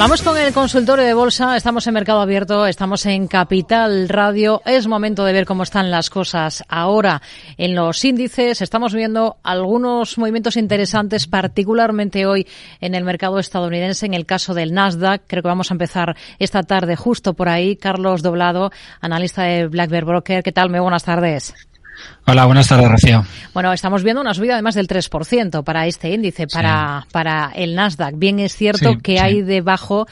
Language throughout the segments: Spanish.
Vamos con el consultorio de bolsa. Estamos en Mercado Abierto, estamos en Capital Radio. Es momento de ver cómo están las cosas ahora en los índices. Estamos viendo algunos movimientos interesantes, particularmente hoy en el mercado estadounidense. En el caso del Nasdaq, creo que vamos a empezar esta tarde justo por ahí. Carlos Doblado, analista de Black Bear Broker. ¿Qué tal? Muy buenas tardes. Hola, buenas tardes, Rocío. Bueno, estamos viendo una subida además del 3% para este índice, para, para el Nasdaq. Bien es cierto que hay debajo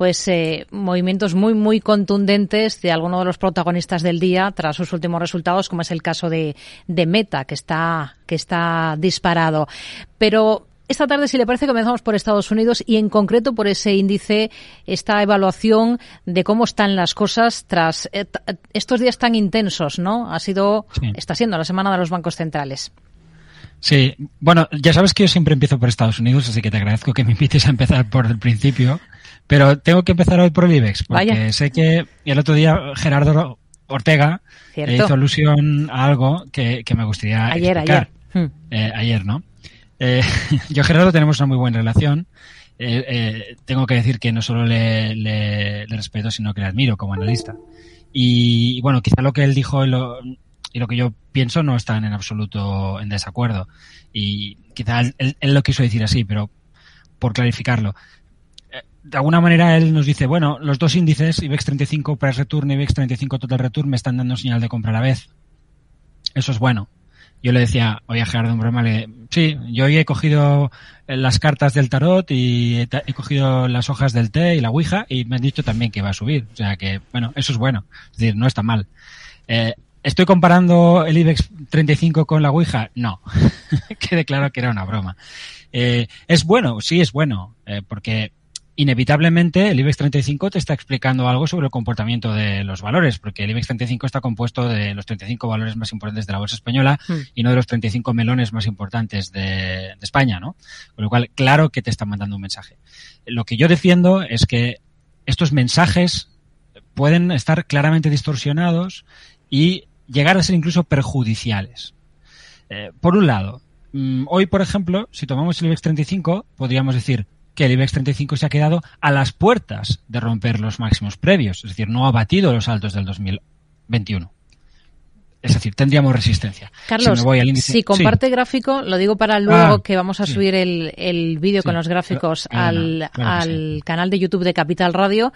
pues eh, movimientos muy muy contundentes de algunos de los protagonistas del día tras sus últimos resultados como es el caso de, de Meta que está que está disparado pero esta tarde, si le parece, comenzamos por Estados Unidos y en concreto por ese índice, esta evaluación de cómo están las cosas tras eh, estos días tan intensos, ¿no? Ha sido, está siendo la semana de los bancos centrales. Sí, bueno, ya sabes que yo siempre empiezo por Estados Unidos, así que te agradezco que me invites a empezar por el principio. Pero tengo que empezar hoy por el IBEX, porque sé que el otro día Gerardo Ortega hizo alusión a algo que, me gustaría ayer, explicar. Ayer. Eh, ayer, ¿no? Eh, yo, Gerardo, tenemos una muy buena relación. Eh, eh, tengo que decir que no solo le, respeto, sino que le admiro como analista. Y, bueno, quizá lo que él dijo y lo, y lo que yo pienso no están en absoluto en desacuerdo. Y quizá él, lo quiso decir así, pero por clarificarlo. Eh, de alguna manera él nos dice, bueno, los dos índices, IBEX 35 Price Return y IBEX 35 Total Return, me están dando señal de compra a la vez. Eso es bueno yo le decía, oye Gerardo, un broma, le, sí, yo hoy he cogido las cartas del tarot y he, cogido las hojas del té y la ouija y me han dicho también que va a subir. O sea que, bueno, eso es bueno. Es decir, no está mal. Eh, ¿Estoy comparando el IBEX 35 con la ouija? No. Quede claro que era una broma. Eh, es bueno, sí es bueno, eh, porque inevitablemente el IBEX 35 te está explicando algo sobre el comportamiento de los valores, porque el IBEX 35 está compuesto de los 35 valores más importantes de la bolsa española hmm. y no de los 35 melones más importantes de, España, ¿no? Con lo cual, claro que te está mandando un mensaje. Lo que yo defiendo es que estos mensajes pueden estar claramente distorsionados y llegar a ser incluso perjudiciales. Eh, por un lado, mm, hoy, por ejemplo, si tomamos el IBEX 35, podríamos decir, que el IBEX 35 se ha quedado a las puertas de romper los máximos previos, es decir, no ha batido los altos del 2021. Es decir, tendríamos resistencia. Carlos, si, comparte gráfico, lo digo para luego ah, que vamos a subir el, el vídeo con los gráficos al, al canal de YouTube de Capital Radio.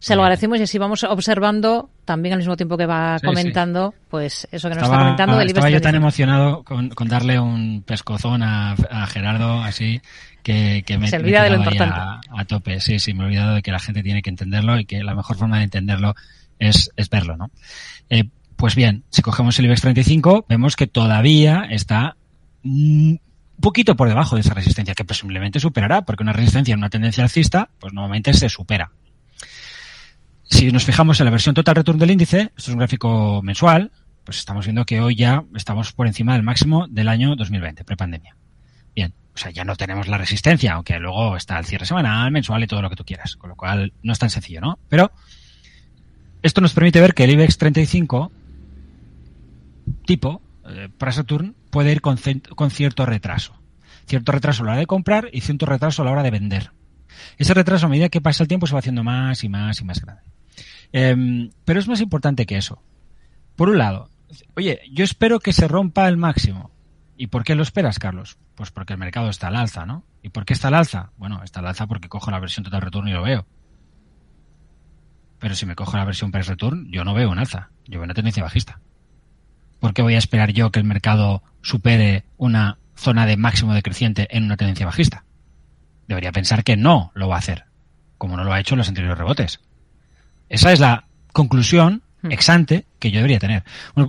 Se lo agradecemos y así vamos observando también al mismo tiempo que va comentando, pues eso que nos está comentando. del estaba yo tan emocionado con, con, darle un pescozón a, a Gerardo así que, me, Se olvida de lo importante. A, tope. Sí, sí, me he olvidado de que la gente tiene que entenderlo y que la mejor forma de entenderlo es, es verlo, ¿no? Eh, pues bien, si cogemos el IBEX 35, vemos que todavía está un poquito por debajo de esa resistencia, que presumiblemente superará, porque una resistencia en una tendencia alcista, pues normalmente se supera. Si nos fijamos en la versión total return del índice, esto es un gráfico mensual, pues estamos viendo que hoy ya estamos por encima del máximo del año 2020, prepandemia. Bien, o sea, ya no tenemos la resistencia, aunque luego está el cierre semanal, mensual y todo lo que tú quieras. Con lo cual no es tan sencillo, ¿no? Pero esto nos permite ver que el IBEX 35 tipo, eh, para puede ir con, cierto retraso. Cierto retraso a la hora de comprar y cierto retraso a la hora de vender. Ese retraso a medida que pasa el tiempo se va haciendo más y más y más grande. Em, pero es más importante que eso. Por un lado, oye, yo espero que se rompa el máximo. ¿Y por qué lo esperas, Carlos? Pues porque el mercado está al alza, ¿no? ¿Y por qué está al alza? Bueno, está al alza porque cojo la versión total return y lo veo. Pero si me cojo la versión price return, yo no veo un alza, yo veo una tendencia bajista. ¿Por qué voy a esperar yo que el mercado supere una zona de máximo decreciente en una tendencia bajista? Debería pensar que no lo va a hacer, como no lo ha hecho en los anteriores rebotes. Esa es la conclusión Hmm. exante que yo debería tener.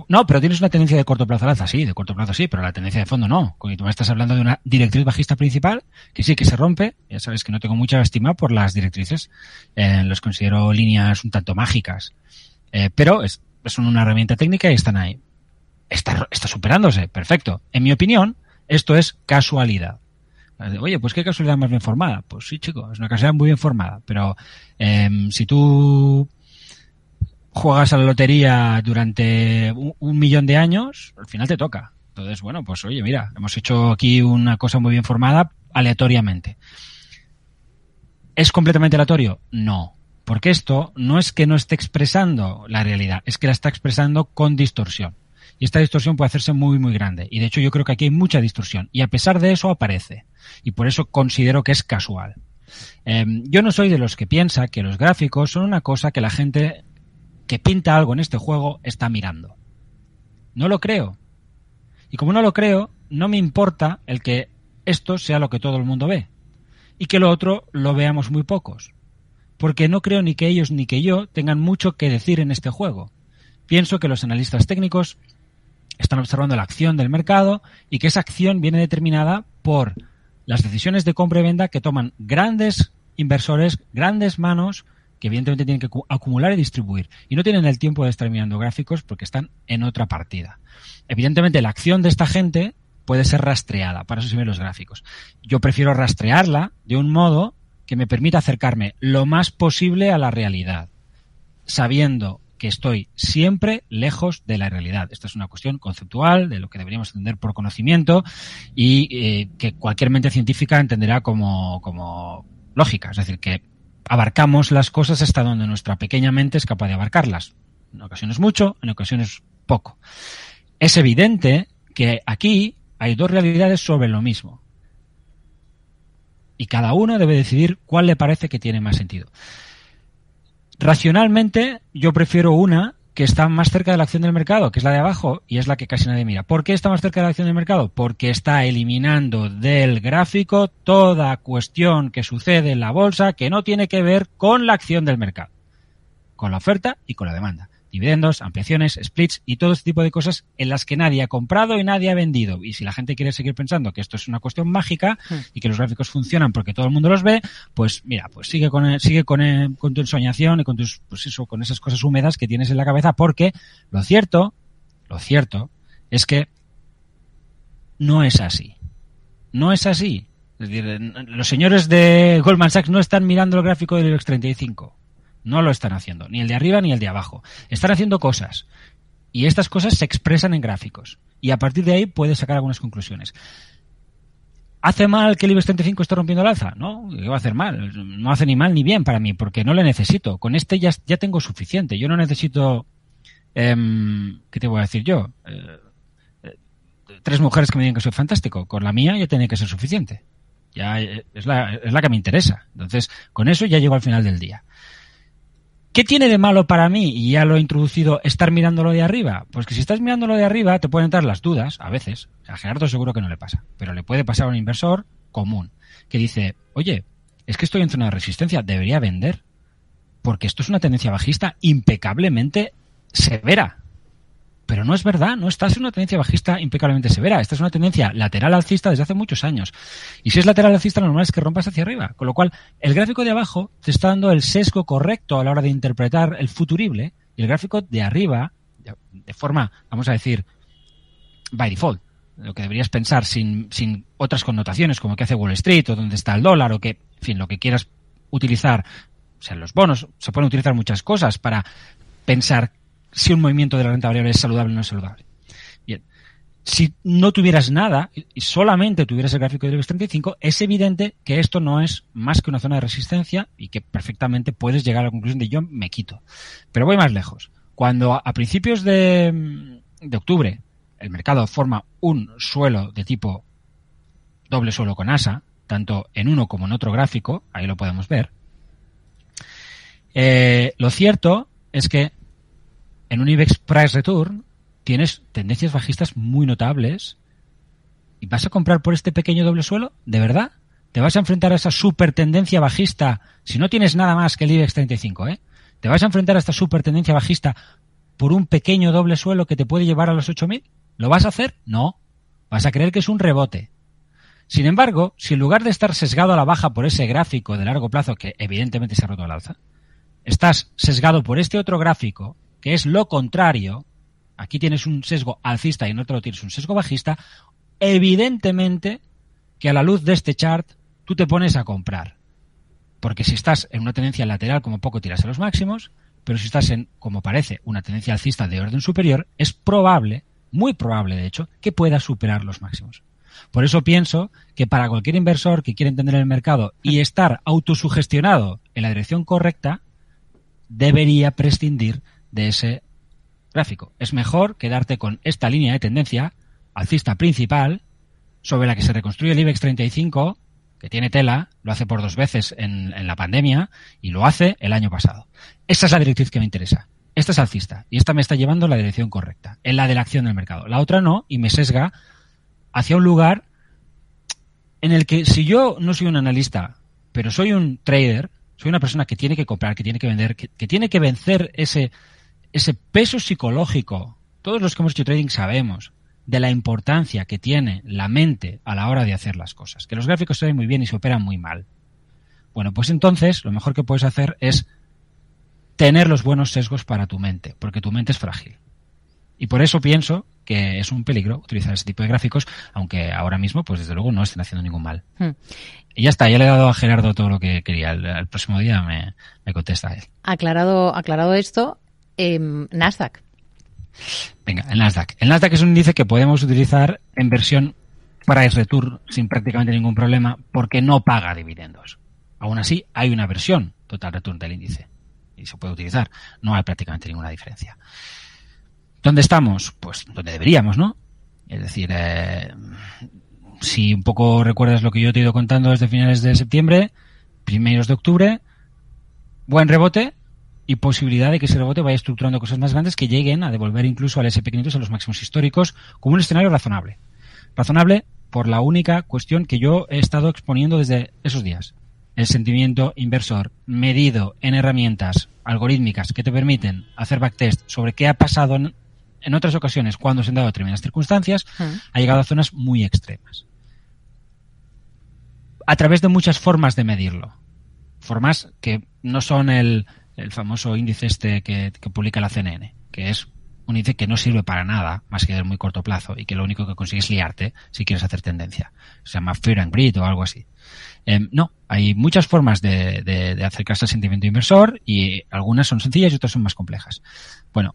no, pero tienes una tendencia de corto plazo al alza, sí, de corto plazo sí, pero la tendencia de fondo no. Cuando tú me estás hablando de una directriz bajista principal, que sí que se rompe, ya sabes que no tengo mucha estima por las directrices, eh, los considero líneas un tanto mágicas, eh, pero es, son una herramienta técnica y están ahí. Está, está superándose, perfecto. En mi opinión, esto es casualidad. Oye, pues qué casualidad más bien formada. Pues sí, chico, es una casualidad muy bien formada. Pero eh, si tú juegas a la lotería durante un, millón de años, al final te toca. Entonces, bueno, pues oye, mira, hemos hecho aquí una cosa muy bien formada aleatoriamente. ¿Es completamente aleatorio? No. Porque esto no es que no esté expresando la realidad, es que la está expresando con distorsión. Y esta distorsión puede hacerse muy, muy grande. Y de hecho yo creo que aquí hay mucha distorsión. Y a pesar de eso aparece. Y por eso considero que es casual. Em, yo no soy de los que piensa que los gráficos son una cosa que la gente que pinta algo en este juego está mirando. No lo creo. Y como no lo creo, no me importa el que esto sea lo que todo el mundo ve. Y que lo otro lo veamos muy pocos. Porque no creo ni que ellos ni que yo tengan mucho que decir en este juego. Pienso que los analistas técnicos están observando la acción del mercado y que esa acción viene determinada por las decisiones de compra y venta que toman grandes inversores, grandes manos, que evidentemente tienen que acumular y distribuir. Y no tienen el tiempo de estar mirando gráficos porque están en otra partida. Evidentemente la acción de esta gente puede ser rastreada, para eso sirven los gráficos. Yo prefiero rastrearla de un modo que me permita acercarme lo más posible a la realidad, sabiendo que estoy siempre lejos de la realidad. Esta es una cuestión conceptual de lo que deberíamos entender por conocimiento y eh, que cualquier mente científica entenderá como, como lógica. Es decir, que abarcamos las cosas hasta donde nuestra pequeña mente es capaz de abarcarlas. En ocasiones mucho, en ocasiones poco. Es evidente que aquí hay dos realidades sobre lo mismo. Y cada uno debe decidir cuál le parece que tiene más sentido. Racionalmente, yo prefiero una que está más cerca de la acción del mercado, que es la de abajo, y es la que casi nadie mira. ¿Por qué está más cerca de la acción del mercado? Porque está eliminando del gráfico toda cuestión que sucede en la bolsa que no tiene que ver con la acción del mercado, con la oferta y con la demanda dividendos, ampliaciones, splits y todo este tipo de cosas en las que nadie ha comprado y nadie ha vendido. Y si la gente quiere seguir pensando que esto es una cuestión mágica y que los gráficos funcionan porque todo el mundo los ve, pues mira, pues sigue con sigue con, con tu ensoñación y con tus pues eso, con esas cosas húmedas que tienes en la cabeza porque lo cierto, lo cierto es que no es así. No es así. Es decir, los señores de Goldman Sachs no están mirando el gráfico del IBEX 35 no lo están haciendo, ni el de arriba ni el de abajo. Están haciendo cosas. Y estas cosas se expresan en gráficos. Y a partir de ahí puedes sacar algunas conclusiones. ¿Hace mal que el IBEX 35 esté rompiendo el alza? No, ¿qué va a hacer mal? No hace ni mal ni bien para mí, porque no le necesito. Con este ya, ya tengo suficiente. Yo no necesito... Em, ¿Qué te voy a decir yo? Eh, eh, tres mujeres que me digan que soy fantástico. Con la mía ya tiene que ser suficiente. Ya eh, es la, es la que me interesa. Entonces, con eso ya llego al final del día. ¿Qué tiene de malo para mí? Y ya lo he introducido, estar mirándolo de arriba. Pues que si estás mirándolo de arriba, te pueden entrar las dudas, a veces. A Gerardo seguro que no le pasa. Pero le puede pasar a un inversor común que dice, oye, es que estoy en zona de resistencia, debería vender. Porque esto es una tendencia bajista impecablemente severa. Pero no es verdad, no estás en una tendencia bajista impecablemente severa. Esta es una tendencia lateral alcista desde hace muchos años. Y si es lateral alcista, lo normal es que rompas hacia arriba. Con lo cual, el gráfico de abajo te está dando el sesgo correcto a la hora de interpretar el futurible. Y el gráfico de arriba, de forma, vamos a decir, by default, lo que deberías pensar sin, sin otras connotaciones, como que hace Wall Street o dónde está el dólar o que, en fin, lo que quieras utilizar, o sea, los bonos, se pueden utilizar muchas cosas para pensar si un movimiento de la renta variable es saludable o no es saludable. Bien, si no tuvieras nada y solamente tuvieras el gráfico del IBEX 35, es evidente que esto no es más que una zona de resistencia y que perfectamente puedes llegar a la conclusión de yo me quito. Pero voy más lejos. Cuando a principios de, de octubre el mercado forma un suelo de tipo doble suelo con asa, tanto en uno como en otro gráfico, ahí lo podemos ver, eh, lo cierto es que en un IBEX Price Return tienes tendencias bajistas muy notables y vas a comprar por este pequeño doble suelo, ¿de verdad? ¿Te vas a enfrentar a esa super tendencia bajista si no tienes nada más que el IBEX 35, eh? ¿Te vas a enfrentar a esta super tendencia bajista por un pequeño doble suelo que te puede llevar a los 8000? ¿Lo vas a hacer? No. Vas a creer que es un rebote. Sin embargo, si en lugar de estar sesgado a la baja por ese gráfico de largo plazo que evidentemente se ha roto al alza, estás sesgado por este otro gráfico que es lo contrario, aquí tienes un sesgo alcista y en otro tienes un sesgo bajista, evidentemente que a la luz de este chart tú te pones a comprar. Porque si estás en una tendencia lateral, como poco tiras a los máximos, pero si estás en, como parece, una tendencia alcista de orden superior, es probable, muy probable de hecho, que puedas superar los máximos. Por eso pienso que para cualquier inversor que quiera entender el mercado y estar autosugestionado en la dirección correcta, debería prescindir de ese gráfico. Es mejor quedarte con esta línea de tendencia alcista principal sobre la que se reconstruye el IBEX 35, que tiene tela, lo hace por dos veces en, en la pandemia y lo hace el año pasado. Esa es la directriz que me interesa. Esta es alcista y esta me está llevando en la dirección correcta, en la de la acción del mercado. La otra no y me sesga hacia un lugar en el que si yo no soy un analista, pero soy un trader, soy una persona que tiene que comprar, que tiene que vender, que, que tiene que vencer ese, ese peso psicológico. Todos los que hemos hecho trading sabemos de la importancia que tiene la mente a la hora de hacer las cosas. Que los gráficos se ven muy bien y se operan muy mal. Bueno, pues entonces lo mejor que puedes hacer es tener los buenos sesgos para tu mente, porque tu mente es frágil. Y por eso pienso que es un peligro utilizar ese tipo de gráficos, aunque ahora mismo, pues desde luego no estén haciendo ningún mal. Hmm. Y ya está, ya le he dado a Gerardo todo lo que quería. El, próximo día me, me, contesta él. Aclarado, aclarado esto, eh, Nasdaq. Venga, el Nasdaq. El Nasdaq es un índice que podemos utilizar en versión price return sin prácticamente ningún problema porque no paga dividendos. Aún así, hay una versión total return del índice y se puede utilizar. No hay prácticamente ninguna diferencia. ¿Dónde estamos? Pues donde deberíamos, ¿no? Es decir, eh, si un poco recuerdas lo que yo te he ido contando desde finales de septiembre, primeros de octubre, buen rebote y posibilidad de que ese rebote vaya estructurando cosas más grandes que lleguen a devolver incluso al SP500 a los máximos históricos como un escenario razonable. Razonable por la única cuestión que yo he estado exponiendo desde esos días el sentimiento inversor medido en herramientas algorítmicas que te permiten hacer backtest sobre qué ha pasado en, otras ocasiones cuando se han dado determinadas circunstancias, ha llegado a zonas muy extremas. A través de muchas formas de medirlo. Formas que no son el, famoso índice este que, publica la CNN, que es un índice que no sirve para nada más que de muy corto plazo y que lo único que consigue es liarte si quieres hacer tendencia. Se llama Fear and Greed o algo así. Em, no, hay muchas formas de, de, acercarse al sentimiento inversor y algunas son sencillas y otras son más complejas. Bueno,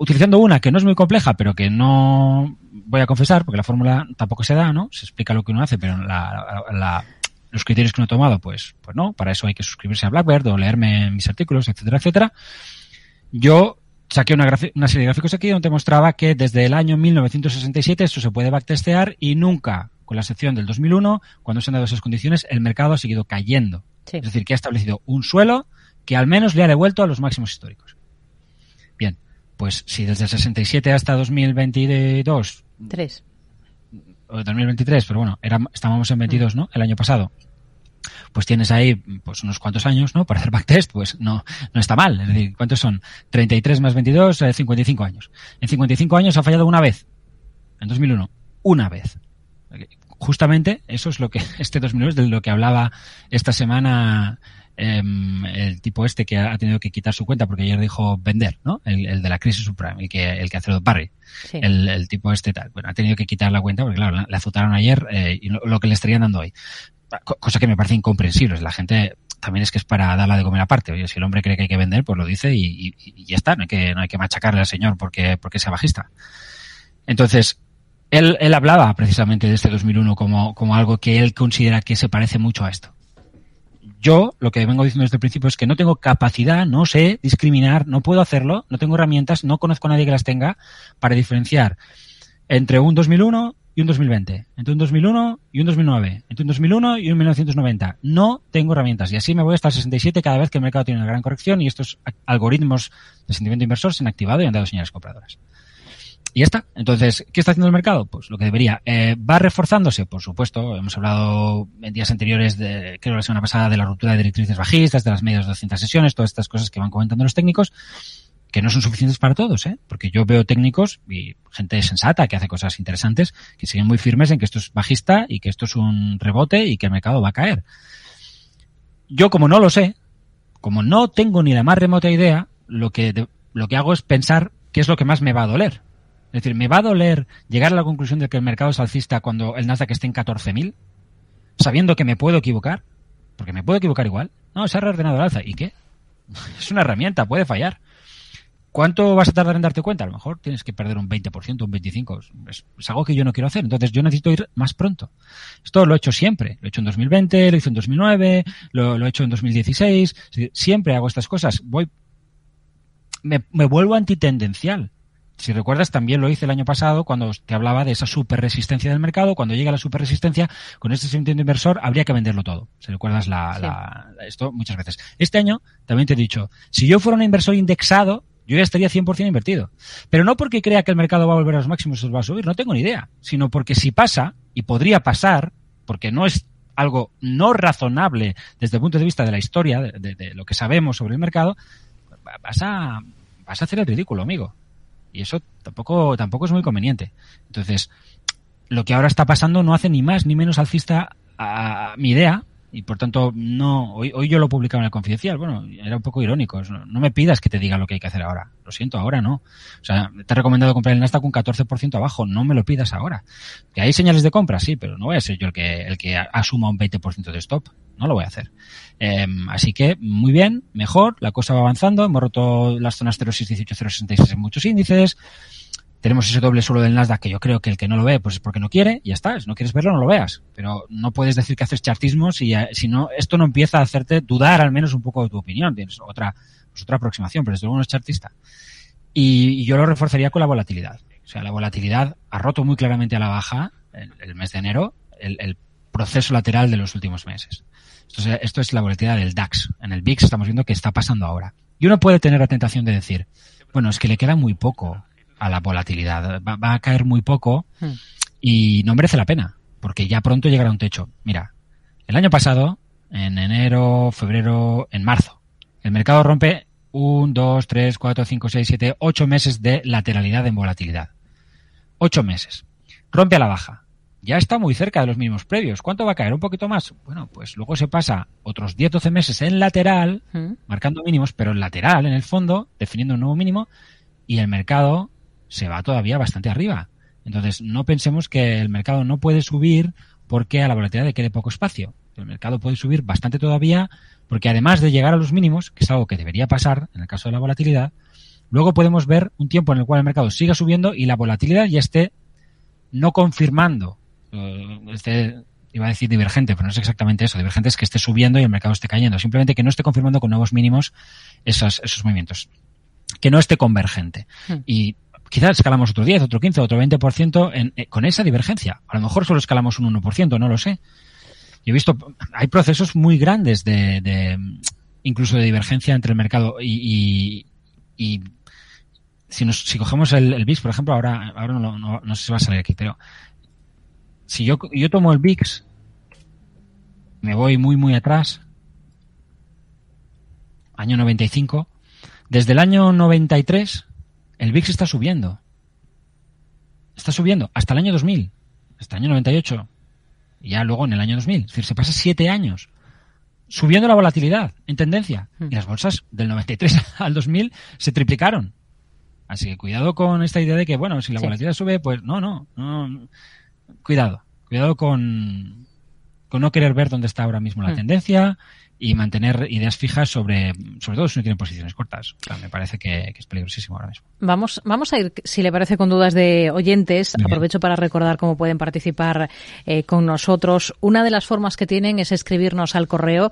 utilizando una que no es muy compleja, pero que no voy a confesar, porque la fórmula tampoco se da, ¿no? Se explica lo que uno hace, pero la, los criterios que uno ha tomado, pues, pues no, para eso hay que suscribirse a Blackbird o leerme mis artículos, etcétera, etcétera. Yo saqué una, una, serie de gráficos aquí donde mostraba que desde el año 1967 esto se puede backtestear y nunca con la sección del 2001, cuando se han dado esas condiciones, el mercado ha seguido cayendo. Es decir, que ha establecido un suelo que al menos le ha devuelto a los máximos históricos. Bien, pues si desde el 67 hasta 2022... 3. O 2023, pero bueno, estábamos en 22, ¿no? El año pasado pues tienes ahí pues unos cuantos años, ¿no? Para hacer backtest, pues no, no está mal. Es decir, ¿cuántos son? 33 más 22, 55 años. En 55 años ha fallado una vez. En 2001. Una vez justamente eso es lo que este 2009 es de lo que hablaba esta semana em, el tipo este que ha tenido que quitar su cuenta porque ayer dijo vender, ¿no? El, de la crisis subprime, el que el que hace Barry, el, tipo este tal. Bueno, ha tenido que quitar la cuenta porque claro, la, azotaron ayer eh, y lo, que le estarían dando hoy. Cosa que me parece incomprensible. La gente también es que es para darla de comer aparte. Oye, si el hombre cree que hay que vender, pues lo dice y, y, ya está. No hay que, no hay que machacarle al señor porque, porque sea bajista. Entonces, él, él hablaba precisamente de este 2001 como, como algo que él considera que se parece mucho a esto. Yo lo que vengo diciendo desde el principio es que no tengo capacidad, no sé discriminar, no puedo hacerlo, no tengo herramientas, no conozco a nadie que las tenga para diferenciar entre un 2001 y un 2020, entre un 2001 y un 2009, entre un 2001 y un 1990. No tengo herramientas y así me voy hasta el 67 cada vez que el mercado tiene una gran corrección y estos algoritmos de sentimiento inversor se han activado y han dado señales compradoras. Y ya está. Entonces, ¿qué está haciendo el mercado? Pues lo que debería. Eh, ¿Va reforzándose? Por supuesto. Hemos hablado en días anteriores, de, creo la semana pasada, de la ruptura de directrices bajistas, de las medias de 200 sesiones, todas estas cosas que van comentando los técnicos, que no son suficientes para todos, ¿eh? Porque yo veo técnicos y gente sensata que hace cosas interesantes, que siguen muy firmes en que esto es bajista y que esto es un rebote y que el mercado va a caer. Yo, como no lo sé, como no tengo ni la más remota idea, lo que, lo que hago es pensar qué es lo que más me va a doler es decir, ¿me va a doler llegar a la conclusión de que el mercado es alcista cuando el Nasdaq esté en 14.000? Sabiendo que me puedo equivocar. Porque me puedo equivocar igual. No, se ha reordenado el alza. ¿Y qué? Es una herramienta, puede fallar. ¿Cuánto vas a tardar en darte cuenta? A lo mejor tienes que perder un 20%, un 25%. Es, algo que yo no quiero hacer. Entonces yo necesito ir más pronto. Esto lo he hecho siempre. Lo he hecho en 2020, lo hice en 2009, lo, lo he hecho en 2016. Siempre hago estas cosas. Voy, me, me vuelvo antitendencial. Si recuerdas, también lo hice el año pasado cuando te hablaba de esa super resistencia del mercado. Cuando llega la super resistencia, con este sentido inversor, habría que venderlo todo. Si recuerdas la, sí. la, esto muchas veces. Este año, también te he dicho, si yo fuera un inversor indexado, yo ya estaría 100% invertido. Pero no porque crea que el mercado va a volver a los máximos y va a subir, no tengo ni idea. Sino porque si pasa, y podría pasar, porque no es algo no razonable desde el punto de vista de la historia, de, de, de lo que sabemos sobre el mercado, vas a, vas a hacer el ridículo, amigo. Y eso tampoco, tampoco es muy conveniente. Entonces, lo que ahora está pasando no hace ni más ni menos alcista a, mi idea, y por tanto no hoy, hoy yo lo publicaba en el confidencial bueno era un poco irónico no, me pidas que te diga lo que hay que hacer ahora lo siento ahora no. O sea te he recomendado comprar el Nasdaq un 14% abajo no me lo pidas ahora. Que hay señales de compra sí pero no voy a ser yo el que el que asuma un 20% de stop no lo voy a hacer. Eh, así que muy bien mejor la cosa va avanzando hemos roto las zonas 0,618 0,66 en muchos índices tenemos ese doble suelo del Nasdaq que yo creo que el que no lo ve pues es porque no quiere y ya está. Si no quieres verlo, no lo veas. Pero no puedes decir que haces chartismo si, si no, esto no empieza a hacerte dudar al menos un poco de tu opinión. Tienes otra, pues otra aproximación, pero desde luego no es chartista. Y, yo lo reforzaría con la volatilidad. O sea, la volatilidad ha roto muy claramente a la baja el, el mes de enero el, proceso lateral de los últimos meses. Esto es, esto es la volatilidad del DAX. En el VIX estamos viendo que está pasando ahora. Y uno puede tener la tentación de decir, bueno, es que le queda muy poco a la volatilidad. Va, va a caer muy poco hmm. y no merece la pena, porque ya pronto llegará un techo. Mira, el año pasado, en enero, febrero, en marzo, el mercado rompe un, dos, tres, cuatro, cinco, seis, siete, ocho meses de lateralidad en volatilidad. Ocho meses. Rompe a la baja. Ya está muy cerca de los mínimos previos. ¿Cuánto va a caer? ¿Un poquito más? Bueno, pues luego se pasa otros 10, 12 meses en lateral, ¿Mm? marcando mínimos, pero en lateral, en el fondo, definiendo un nuevo mínimo, y el mercado se va todavía bastante arriba. Entonces, no pensemos que el mercado no puede subir porque a la volatilidad le quede poco espacio. El mercado puede subir bastante todavía porque además de llegar a los mínimos, que es algo que debería pasar en el caso de la volatilidad, luego podemos ver un tiempo en el cual el mercado siga subiendo y la volatilidad ya esté no confirmando, esté, iba a decir divergente, pero no es exactamente eso. Divergente es que esté subiendo y el mercado esté cayendo. Simplemente que no esté confirmando con nuevos mínimos esos, esos movimientos. Que no esté convergente. Hmm. Y quizás escalamos otro 10, otro 15, otro 20% en, eh, con esa divergencia. A lo mejor solo escalamos un 1%, no lo sé. Yo he visto, hay procesos muy grandes de, de incluso de divergencia entre el mercado y, y, y si, nos, si cogemos el, el VIX, por ejemplo, ahora, ahora no, no, no sé si va a salir aquí, pero si yo, yo tomo el VIX, me voy muy, muy atrás, año 95, desde el año 93 el VIX está subiendo. Está subiendo hasta el año 2000, hasta el año 98, y ya luego en el año 2000. Es decir, se pasa siete años subiendo la volatilidad en tendencia. Y las bolsas del 93 al 2000 se triplicaron. Así que cuidado con esta idea de que, bueno, si la sí. volatilidad sube, pues no, no, no. Cuidado. Cuidado con, con no querer ver dónde está ahora mismo la mm. tendencia y mantener ideas fijas sobre, sobre todo si no tienen posiciones cortas. O sea, me parece que, que, es peligrosísimo ahora mismo. Vamos, vamos a ir, si le parece, con dudas de oyentes. Aprovecho para recordar cómo pueden participar eh, con nosotros. Una de las formas que tienen es escribirnos al correo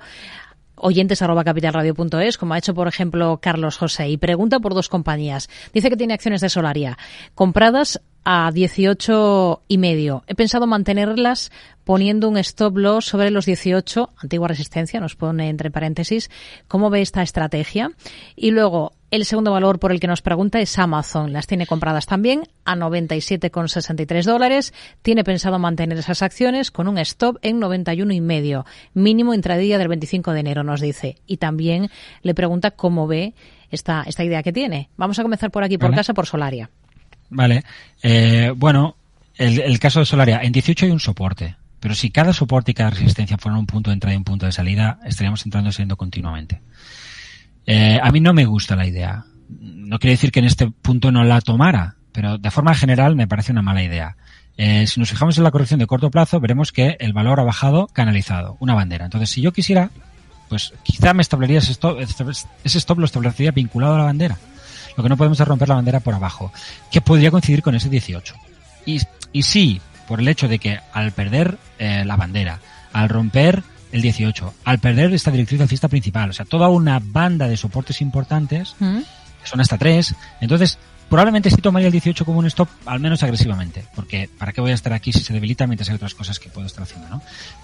oyentes arroba capitalradio.es, como ha hecho, por ejemplo, Carlos José, y pregunta por dos compañías. Dice que tiene acciones de Solaria compradas a 18 y medio. He pensado mantenerlas poniendo un stop loss sobre los 18, antigua resistencia, nos pone entre paréntesis. ¿Cómo ve esta estrategia? Y luego, el segundo valor por el que nos pregunta es Amazon. Las tiene compradas también a 97,63 dólares. Tiene pensado mantener esas acciones con un stop en 91 y medio, mínimo intradía del 25 de enero, nos dice. Y también le pregunta cómo ve esta, esta idea que tiene. Vamos a comenzar por aquí, por ¿Vale? casa, por Solaria. Vale. Eh, bueno, el, el, caso de Solaria, en 18 hay un soporte. Pero si cada soporte y cada resistencia fueran un punto de entrada y un punto de salida, estaríamos entrando y saliendo continuamente. Eh, a mí no me gusta la idea. No quiere decir que en este punto no la tomara, pero de forma general me parece una mala idea. Eh, si nos fijamos en la corrección de corto plazo, veremos que el valor ha bajado canalizado, una bandera. Entonces, si yo quisiera, pues quizá me establecería ese stop, ese stop lo establecería vinculado a la bandera. Lo que no podemos es romper la bandera por abajo, que podría coincidir con ese 18. Y, y sí, por el hecho de que al perder eh, la bandera, al romper el 18, al perder esta directriz alcista principal, o sea, toda una banda de soportes importantes, ¿Mm? que son hasta tres, entonces probablemente sí tomaría el 18 como un stop, al menos agresivamente, porque ¿para qué voy a estar aquí si se debilita mientras hay otras cosas que puedo estar haciendo, no?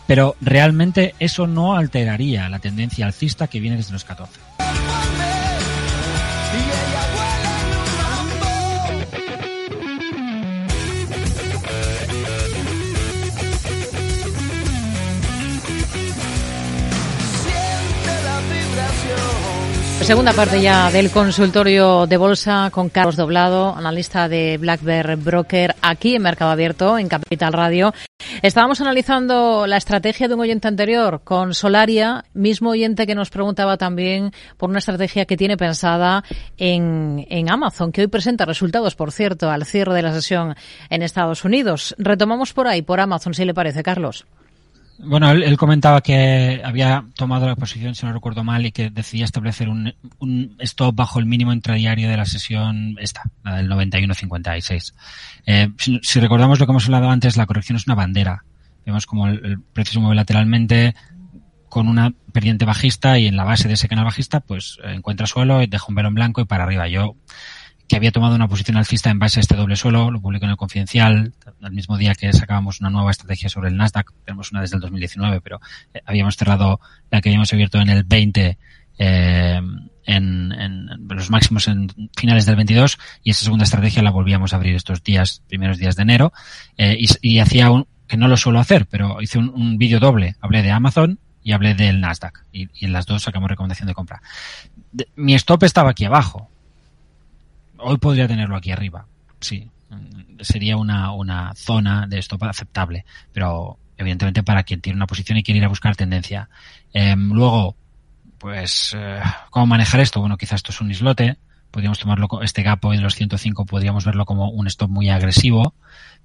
Pero realmente eso no alteraría la tendencia alcista que viene desde los 14. Segunda parte ya del consultorio de bolsa con Carlos Doblado, analista de Black Bear Broker, aquí en Mercado Abierto, en Capital Radio. Estábamos analizando la estrategia de un oyente anterior con Solaria, mismo oyente que nos preguntaba también por una estrategia que tiene pensada en, en Amazon, que hoy presenta resultados, por cierto, al cierre de la sesión en Estados Unidos. Retomamos por ahí, por Amazon, si le parece, Carlos. Bueno, él, comentaba que había tomado la posición, si no recuerdo mal, y que decidía establecer un, stop bajo el mínimo intradiario de la sesión esta, la del 91.56. Eh, si, recordamos lo que hemos hablado antes, la corrección es una bandera. Vemos como el, precio se mueve lateralmente con una pendiente bajista y en la base de ese canal bajista pues encuentra suelo y deja un velo blanco y para arriba. Yo que había tomado una posición alcista en base a este doble suelo, lo publicó en el Confidencial, el mismo día que sacábamos una nueva estrategia sobre el Nasdaq, tenemos una desde el 2019, pero eh, habíamos cerrado la que habíamos abierto en el 20 eh, en, los máximos en finales del 22 y esa segunda estrategia la volvíamos a abrir estos días, primeros días de enero eh, y, hacía un, que no lo suelo hacer, pero hice un, vídeo doble, hablé de Amazon y hablé del Nasdaq y, en las dos sacamos recomendación de compra. Mi stop estaba aquí abajo, hoy podría tenerlo aquí arriba, sí. Sería una, una zona de stop aceptable, pero evidentemente para quien tiene una posición y quiere ir a buscar tendencia. Eh, luego, pues, eh, ¿cómo manejar esto? Bueno, quizás esto es un islote, podríamos tomarlo, este gap hoy de los 105 podríamos verlo como un stop muy agresivo,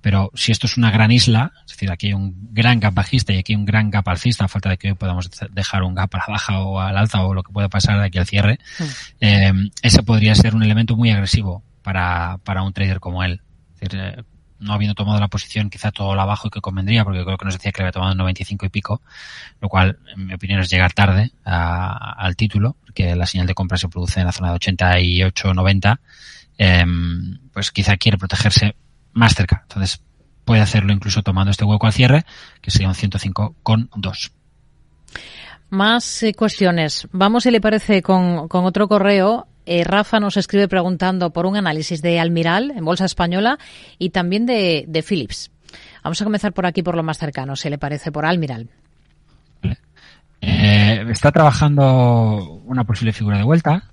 pero si esto es una gran isla, es decir, aquí hay un gran gap bajista y aquí hay un gran gap alcista, a falta de que hoy podamos dejar un gap a la baja o al alza o lo que pueda pasar de aquí al cierre, mm. eh, ese podría ser un elemento muy agresivo para, para un trader como él. Es decir, eh, no habiendo tomado la posición quizá todo lo abajo y que convendría, porque creo que nos decía que le había tomado en 95 y pico, lo cual, en mi opinión, es llegar tarde a, al título, porque la señal de compra se produce en la zona de 88, 90, eh, pues quizá quiere protegerse más cerca. Entonces, puede hacerlo incluso tomando este hueco al cierre, que sería un 105 con 2. Más eh, cuestiones. Vamos, si le parece, con, con otro correo. Eh, Rafa nos escribe preguntando por un análisis de Almiral en Bolsa Española y también de, de Philips. Vamos a comenzar por aquí, por lo más cercano, si le parece, por Almiral. Eh, está trabajando una posible figura de vuelta,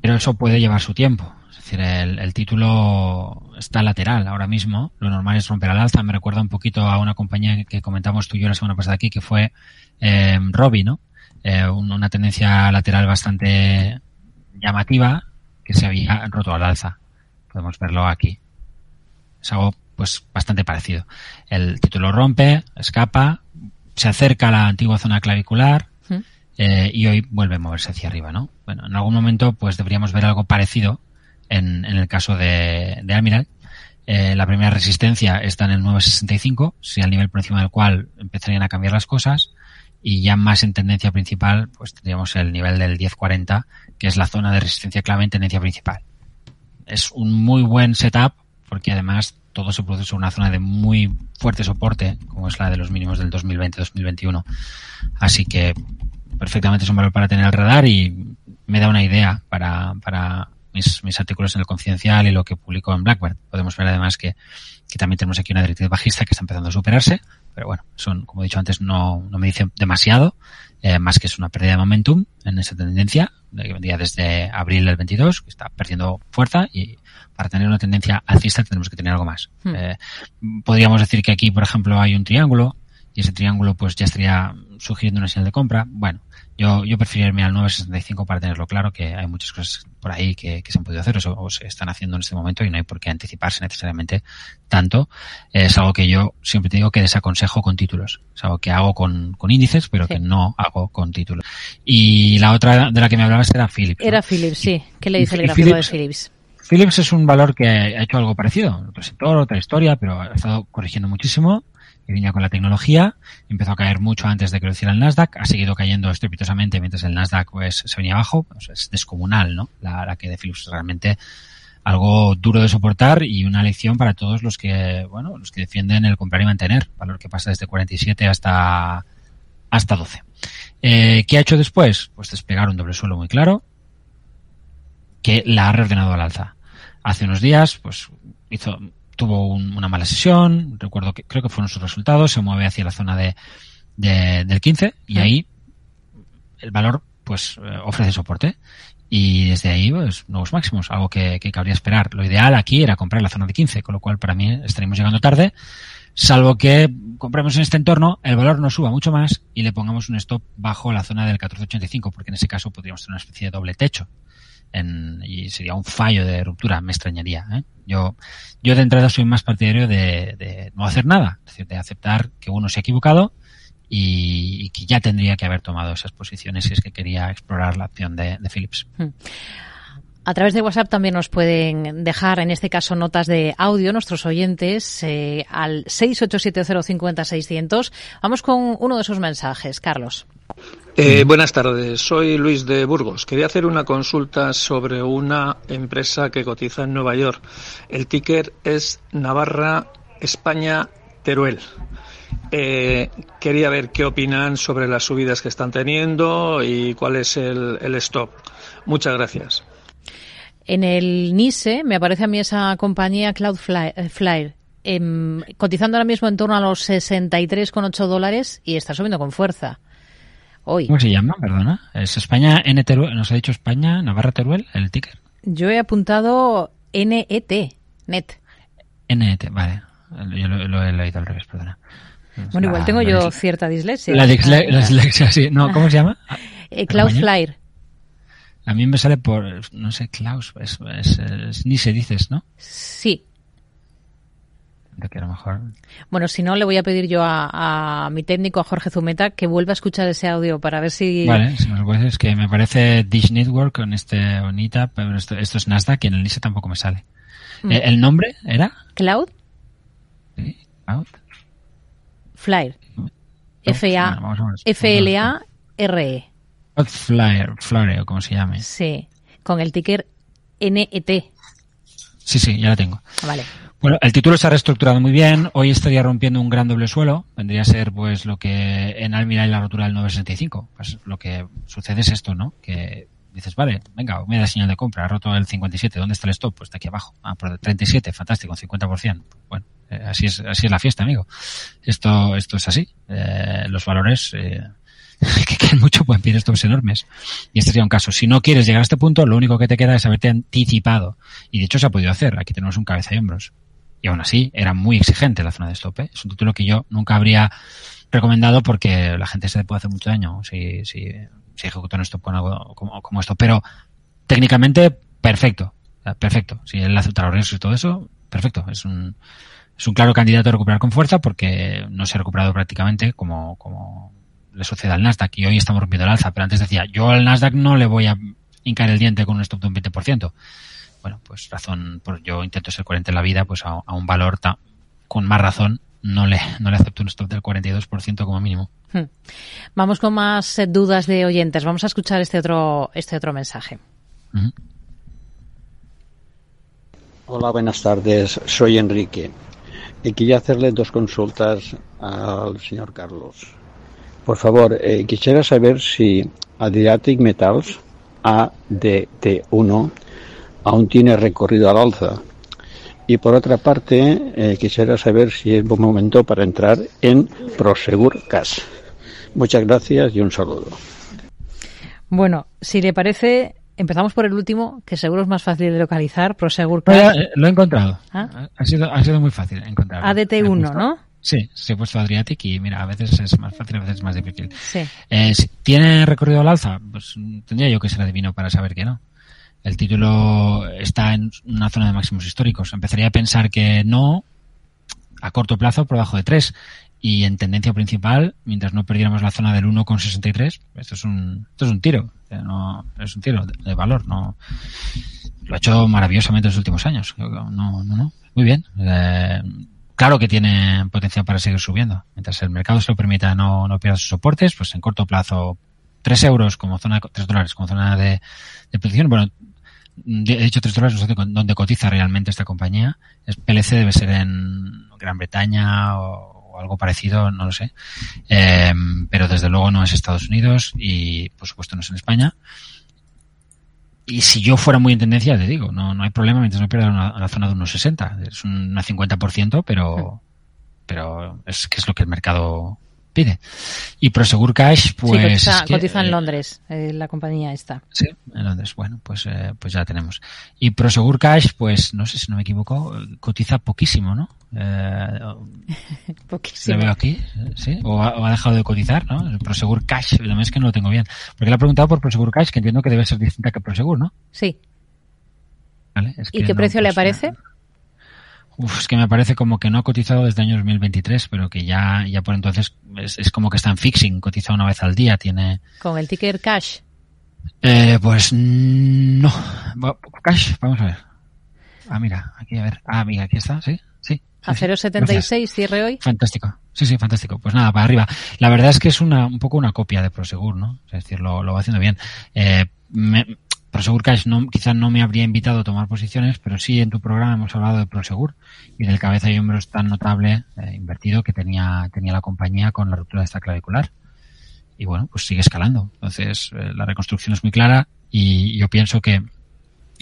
pero eso puede llevar su tiempo. Decir, el, el, título está lateral ahora mismo. Lo normal es romper al alza. Me recuerda un poquito a una compañía que comentamos tú y yo la semana pasada aquí, que fue eh, Robbie, ¿no? Eh, una tendencia lateral bastante llamativa que se había roto al alza. Podemos verlo aquí. Es algo pues bastante parecido. El título rompe, escapa, se acerca a la antigua zona clavicular eh, y hoy vuelve a moverse hacia arriba, ¿no? Bueno, en algún momento pues deberíamos ver algo parecido en, en el caso de, de Almiral. Eh, la primera resistencia está en el 965, si al nivel por encima del cual empezarían a cambiar las cosas y ya más en tendencia principal, pues tendríamos el nivel del 1040, que es la zona de resistencia clave en tendencia principal. Es un muy buen setup porque además todo se produce en una zona de muy fuerte soporte, como es la de los mínimos del 2020-2021. Así que perfectamente es un valor para tener al radar y me da una idea para, para mis, mis artículos en el confidencial y lo que publico en Blackbird. Podemos ver además que, que también tenemos aquí una directriz bajista que está empezando a superarse, pero bueno, son, como he dicho antes, no, no me dice demasiado, eh, más que es una pérdida de momentum en esa tendencia, que vendría desde abril del 22, que está perdiendo fuerza y para tener una tendencia alcista tenemos que tener algo más. Hmm. Eh, podríamos decir que aquí, por ejemplo, hay un triángulo y ese triángulo pues ya estaría sugiriendo una señal de compra. Bueno, Yo, yo preferiría irme al 965 para tenerlo claro, que hay muchas cosas por ahí que, se han podido hacer o, se están haciendo en este momento y no hay por qué anticiparse necesariamente tanto. Es algo que yo siempre te digo que desaconsejo con títulos. Es algo que hago con, con índices, pero que no hago con títulos. Y la otra de la que me hablabas era Philips. Era Philips, sí. ¿Qué le dice el gráfico de Philips? Philips es un valor que ha hecho algo parecido. Otro sector, otra historia, pero ha estado corrigiendo muchísimo venía con la tecnología, empezó a caer mucho antes de que lo el Nasdaq, ha seguido cayendo estrepitosamente mientras el Nasdaq pues se venía abajo, es descomunal, ¿no? La, la que de Philips realmente algo duro de soportar y una lección para todos los que, bueno, los que defienden el comprar y mantener, valor que pasa desde 47 hasta hasta 12. Eh, ¿Qué ha hecho después? Pues despegar un doble suelo muy claro que la ha reordenado al alza. Hace unos días, pues hizo tuvo una mala sesión, recuerdo que creo que fueron sus resultados, se mueve hacia la zona de, del 15 y ahí el valor pues eh, ofrece soporte. Y desde ahí pues nuevos máximos, algo que, que cabría esperar. Lo ideal aquí era comprar la zona de 15, con lo cual para mí estaríamos llegando tarde, salvo que compremos en este entorno, el valor no suba mucho más y le pongamos un stop bajo la zona del 1485, porque en ese caso podríamos tener una especie de doble techo y sería un fallo de ruptura, me extrañaría. ¿eh? Yo, yo de entrada soy más partidario de, no hacer nada, es decir, de aceptar que uno se ha equivocado y, que ya tendría que haber tomado esas posiciones si es que quería explorar la opción de, Philips. Hmm. A través de WhatsApp también nos pueden dejar, en este caso, notas de audio nuestros oyentes eh, al 687050600. Vamos con uno de esos mensajes, Carlos. Eh, buenas tardes, soy Luis de Burgos. Quería hacer una consulta sobre una empresa que cotiza en Nueva York. El ticker es Navarra España Teruel. Eh, quería ver qué opinan sobre las subidas que están teniendo y cuál es el, stop. Muchas gracias. En el NISE me aparece a mí esa compañía Cloudflare, eh, em, cotizando ahora mismo en torno a los 63,8 dólares y está subiendo con fuerza. ¿Cómo se llama? Perdona. ¿Es España N Teruel? ¿Nos ha dicho España Navarra Teruel el ticker? Yo he apuntado NET, net. NET, vale. Yo lo, he leído al revés, perdona. Bueno, igual tengo yo cierta dislexia. La, dislexia, sí. No, ¿cómo se llama? Eh, Cloudflare. A mí me sale por, no sé, Klaus, ni se dices, ¿no? Sí, que a lo mejor... Bueno, si no, le voy a pedir yo a, mi técnico, a Jorge Zumeta, que vuelva a escuchar ese audio para ver si... Vale, si me lo puedes, es que me parece Dish Network con este bonita, pero esto, es Nasdaq y en el NISE tampoco me sale. Mm. Eh, ¿El nombre era? Cloud. Sí, Cloud. Flyer. F-A, F-L-A-R-E. Flyer, Flyer, o como se llame. Sí, con el ticker N-E-T. Sí, sí, ya lo tengo. Vale. Bueno, el título se ha reestructurado muy bien. Hoy estaría rompiendo un gran doble suelo. Vendría a ser, pues, lo que en Almira y la rotura del 965. Pues lo que sucede es esto, ¿no? Que dices, vale, venga, me da señal de compra. Ha roto el 57. ¿Dónde está el stop? Pues está aquí abajo. Ah, por el 37. Fantástico, 50%. Bueno, eh, así es, así es la fiesta, amigo. Esto, esto es así. Eh, los valores, eh, que caen mucho pueden pedir stops enormes. Y este sería un caso. Si no quieres llegar a este punto, lo único que te queda es haberte anticipado. Y de hecho se ha podido hacer. Aquí tenemos un cabeza y hombros y aún así era muy exigente la zona de stop. Es un título que yo nunca habría recomendado porque la gente se puede hacer mucho daño si, si, si ejecuta un stop con algo como, como esto. Pero técnicamente, perfecto. Perfecto. Si él acepta los y todo eso, perfecto. Es un, es un claro candidato a recuperar con fuerza porque no se ha recuperado prácticamente como, como le sucede al Nasdaq y hoy estamos rompiendo el alza. Pero antes decía, yo al Nasdaq no le voy a hincar el diente con un stop de un 20% bueno, pues razón, por yo intento ser coherente en la vida, pues a, un valor con más razón no le, no le acepto un stop del 42% como mínimo. Hmm. Vamos con más eh, dudas de oyentes. Vamos a escuchar este otro, este otro mensaje. Hola, buenas tardes. Soy Enrique. Y quería hacerle dos consultas al señor Carlos. Por favor, eh, quisiera saber si Adriatic Metals ADT1 aún tiene recorrido al alza. Y por otra parte, eh, quisiera saber si es buen momento para entrar en Prosegur Cash. Muchas gracias y un saludo. Bueno, si le parece, empezamos por el último, que seguro es más fácil de localizar, Prosegur Cash. Eh, lo he encontrado. ¿Ah? Ha, sido, ha sido muy fácil encontrarlo. ADT1, ¿no? Sí, se ha puesto Adriatic y mira, a veces es más fácil, a veces es más difícil. Sí. Eh, ¿Tiene recorrido al alza? Pues tendría yo que ser adivino para saber que no. El título está en una zona de máximos históricos. Empezaría a pensar que no, a corto plazo, por debajo de 3. Y en tendencia principal, mientras no perdiéramos la zona del 1,63, esto es un, esto es un tiro. No, es un tiro de, valor. No, lo ha hecho maravillosamente en los últimos años. No, no, no. Muy bien. Eh, claro que tiene potencial para seguir subiendo. Mientras el mercado se lo permita, no, no pierda sus soportes, pues en corto plazo, 3 euros como zona, 3 dólares como zona de, de. Bueno, de hecho 3 dólares no sé dónde cotiza realmente esta compañía. Es PLC debe ser en Gran Bretaña o, algo parecido, no lo sé. Eh, pero desde luego no es Estados Unidos y por supuesto no es en España. Y si yo fuera muy en tendencia, te digo, no, no hay problema mientras no pierda una, la zona de unos 60. Es un 50%, pero, pero es que es lo que el mercado pide. Y Prosegur Cash, pues... Sí, cotiza, en eh, Londres, eh, la compañía esta. Sí, en Londres. Bueno, pues, eh, pues ya tenemos. Y Prosegur Cash, pues no sé si no me equivoco, cotiza poquísimo, ¿no? poquísimo. Lo veo aquí, ¿sí? O ha, dejado de cotizar, ¿no? Prosegur Cash, lo es que no lo tengo bien. Porque le ha preguntado por Prosegur Cash, que entiendo que debe ser distinta que Prosegur, ¿no? Sí. Vale, ¿Y qué precio le pues, aparece? Uf, es que me parece como que no ha cotizado desde el año 2023, pero que ya, ya por entonces es, como que está en fixing, cotiza una vez al día, tiene... ¿Con el ticker cash? Eh, pues no. Cash, vamos a ver. Ah, mira, aquí a ver. Ah, mira, aquí está, sí, sí. a 0,76 cierre hoy. Fantástico. Sí, sí, fantástico. Pues nada, para arriba. La verdad es que es una, un poco una copia de Prosegur, ¿no? Es decir, lo, lo va haciendo bien. Eh, me, Prosegur Cash no, quizás no me habría invitado a tomar posiciones, pero sí en tu programa hemos hablado de Prosegur y del cabeza y hombros tan notable eh, invertido que tenía, tenía la compañía con la ruptura de esta clavicular. Y bueno, pues sigue escalando. Entonces, eh, la reconstrucción es muy clara y yo pienso que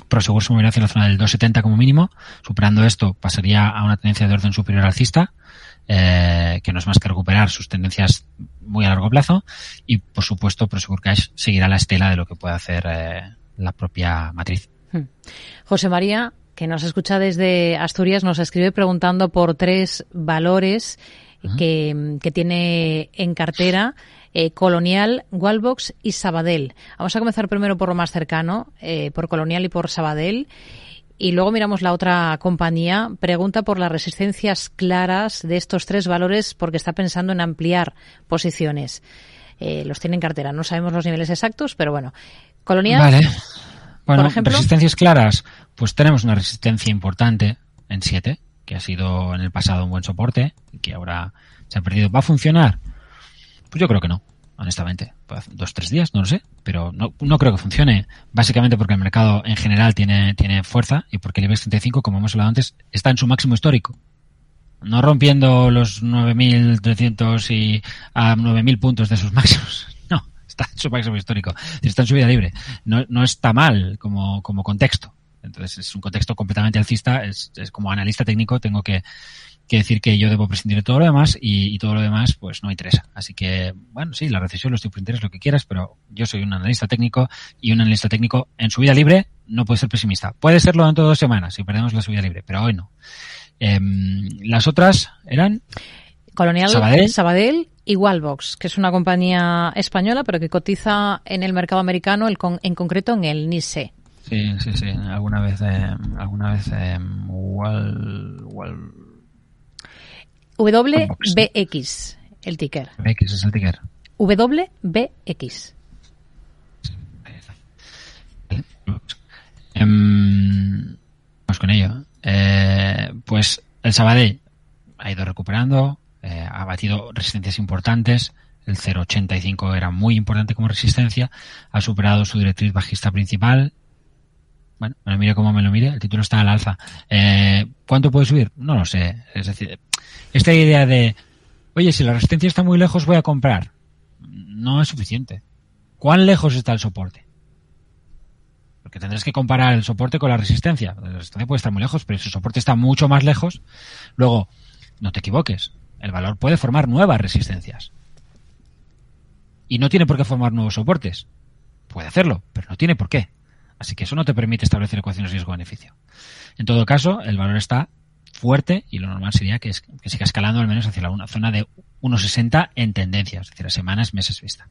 Prosegur se moverá hacia la zona del 270 como mínimo. Superando esto, pasaría a una tendencia de orden superior alcista, eh, que no es más que recuperar sus tendencias muy a largo plazo. Y, por supuesto, Prosegur Cash seguirá la estela de lo que puede hacer eh, la propia matriz. Hmm. José María, que nos escucha desde Asturias, nos escribe preguntando por tres valores que, tiene en cartera. Eh, Colonial, Wallbox y Sabadell. Vamos a comenzar primero por lo más cercano, eh, por Colonial y por Sabadell. Y luego miramos la otra compañía. Pregunta por las resistencias claras de estos tres valores porque está pensando en ampliar posiciones. Eh, los tiene en cartera. No sabemos los niveles exactos, pero bueno. Colonial. Vale. Bueno, resistencias claras. Pues tenemos una resistencia importante en 7, que ha sido en el pasado un buen soporte y que ahora se ha perdido. ¿Va a funcionar? Pues yo creo que no, honestamente. Dos, tres días, no lo sé, pero no, no creo que funcione. Básicamente porque el mercado en general tiene, tiene fuerza y porque el IBEX 35, como hemos hablado antes, está en su máximo histórico. No rompiendo los 9.300 y a 9.000 puntos de sus máximos está en su máximo histórico, está en su vida libre. No, no está mal como, como contexto. Entonces es un contexto completamente alcista. Es, es como analista técnico tengo que, que, decir que yo debo prescindir de todo lo demás y, y, todo lo demás pues no me interesa. Así que, bueno, sí, la recesión, los tipos de interés, lo que quieras, pero yo soy un analista técnico y un analista técnico en su vida libre no puede ser pesimista. Puede serlo dentro de dos semanas si perdemos la subida libre, pero hoy no. Eh, las otras eran... Colonial Sabadell, Sabadell y Wallbox, que es una compañía española, pero que cotiza en el mercado americano, el en concreto en el NISE. Sí, sí, sí. Alguna vez, eh, alguna vez eh, Wall, WBX, el ticker. BX es el ticker. WBX. Em, vamos con ello. Eh, pues el Sabadell ha ido recuperando, eh, ha batido resistencias importantes. El 0,85 era muy importante como resistencia. Ha superado su directriz bajista principal. Bueno, me lo mire como me lo mire, el título está al alza. Eh, ¿Cuánto puede subir? No lo sé. Es decir, esta idea de, oye, si la resistencia está muy lejos, voy a comprar. No es suficiente. ¿Cuán lejos está el soporte? Porque tendrás que comparar el soporte con la resistencia. La resistencia puede estar muy lejos, pero si el soporte está mucho más lejos, luego, no te equivoques. El valor puede formar nuevas resistencias. Y no tiene por qué formar nuevos soportes. Puede hacerlo, pero no tiene por qué. Así que eso no te permite establecer ecuaciones riesgo-beneficio. En todo caso, el valor está fuerte y lo normal sería que, siga escalando al menos hacia una zona de 1,60 en tendencia, es decir, a semanas, meses vista.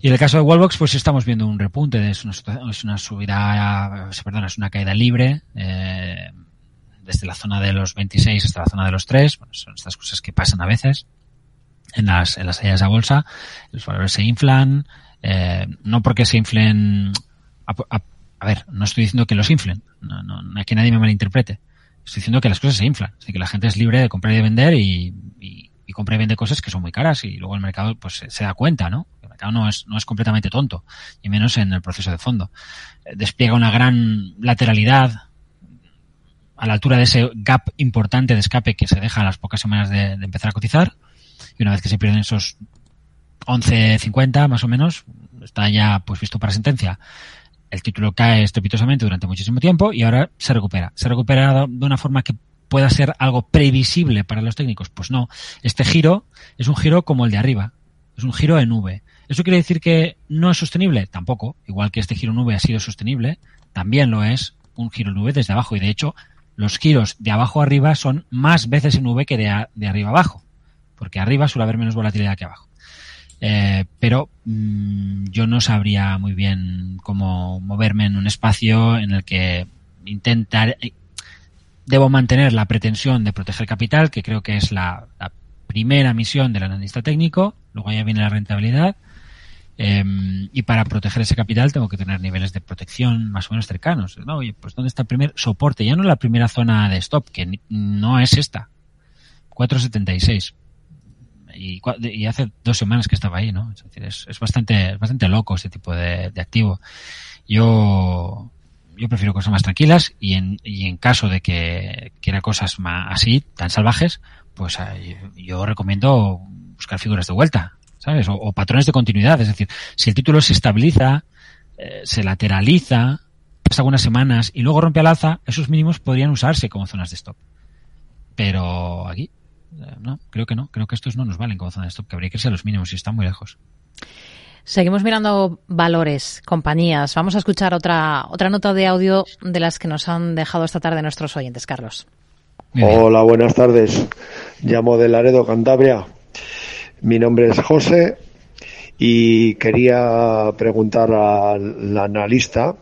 Y en el caso de Wallbox, pues estamos viendo un repunte, es una, es una subida, perdón, es una caída libre, eh, desde la zona de los 26 hasta la zona de los 3, bueno, son estas cosas que pasan a veces en las, en las salidas a bolsa, los valores se inflan, eh, no porque se inflen, a, a, ver, no estoy diciendo que los inflen, no, no, que nadie me malinterprete, estoy diciendo que las cosas se inflan, así que la gente es libre de comprar y de vender y, y, y compra y vende cosas que son muy caras y luego el mercado pues se, da cuenta, ¿no? El mercado no es, no es completamente tonto, y menos en el proceso de fondo. Eh, despliega una gran lateralidad a la altura de ese gap importante de escape que se deja a las pocas semanas de, de empezar a cotizar y una vez que se pierden esos 11.50 más o menos, está ya pues visto para sentencia. El título cae estrepitosamente durante muchísimo tiempo y ahora se recupera. Se recupera de una forma que pueda ser algo previsible para los técnicos. Pues no. Este giro es un giro como el de arriba. Es un giro en V. ¿Eso quiere decir que no es sostenible? Tampoco. Igual que este giro en V ha sido sostenible, también lo es un giro en V desde abajo. Y de hecho, los giros de abajo a arriba son más veces en V que de, de arriba a abajo porque arriba suele haber menos volatilidad que abajo. Eh, pero mmm, yo no sabría muy bien cómo moverme en un espacio en el que intentar eh, debo mantener la pretensión de proteger capital, que creo que es la, la primera misión del analista técnico, luego ya viene la rentabilidad, eh, y para proteger ese capital tengo que tener niveles de protección más o menos cercanos. ¿no? Oye, pues ¿dónde está el primer soporte? Ya no la primera zona de stop, que no es esta. 476 y, y, hace dos semanas que estaba ahí, ¿no? Es decir, es, bastante, es bastante loco este tipo de, activo. Yo, yo prefiero cosas más tranquilas y en, y en caso de que quiera cosas más así, tan salvajes, pues eh, yo recomiendo buscar figuras de vuelta, ¿sabes? O, o, patrones de continuidad. Es decir, si el título se estabiliza, eh, se lateraliza, pasa algunas semanas y luego rompe al alza, esos mínimos podrían usarse como zonas de stop. Pero aquí no, creo que no. Creo que estos no nos valen como zona de stop, que habría que irse a los mínimos y están muy lejos. Seguimos mirando valores, compañías. Vamos a escuchar otra, otra nota de audio de las que nos han dejado esta tarde nuestros oyentes, Carlos. Hola, buenas tardes. Llamo de Laredo, Cantabria. Mi nombre es José y quería preguntar al analista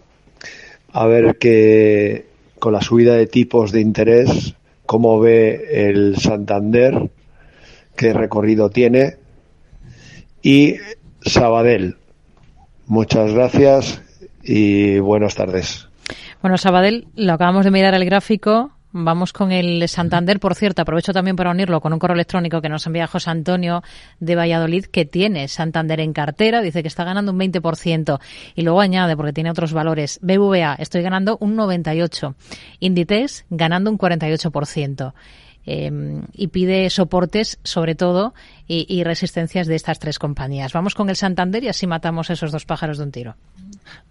a ver que con la subida de tipos de interés cómo ve el Santander, qué recorrido tiene y Sabadell. Muchas gracias y buenas tardes. Bueno, Sabadell, lo acabamos de mirar el gráfico. Vamos con el Santander, por cierto, aprovecho también para unirlo con un correo electrónico que nos envía José Antonio de Valladolid, que tiene Santander en cartera, dice que está ganando un 20%, y luego añade, porque tiene otros valores, BVA, estoy ganando un 98%, Inditex ganando un 48%. Eh, y pide soportes, sobre todo, y, y, resistencias de estas tres compañías. Vamos con el Santander y así matamos esos dos pájaros de un tiro.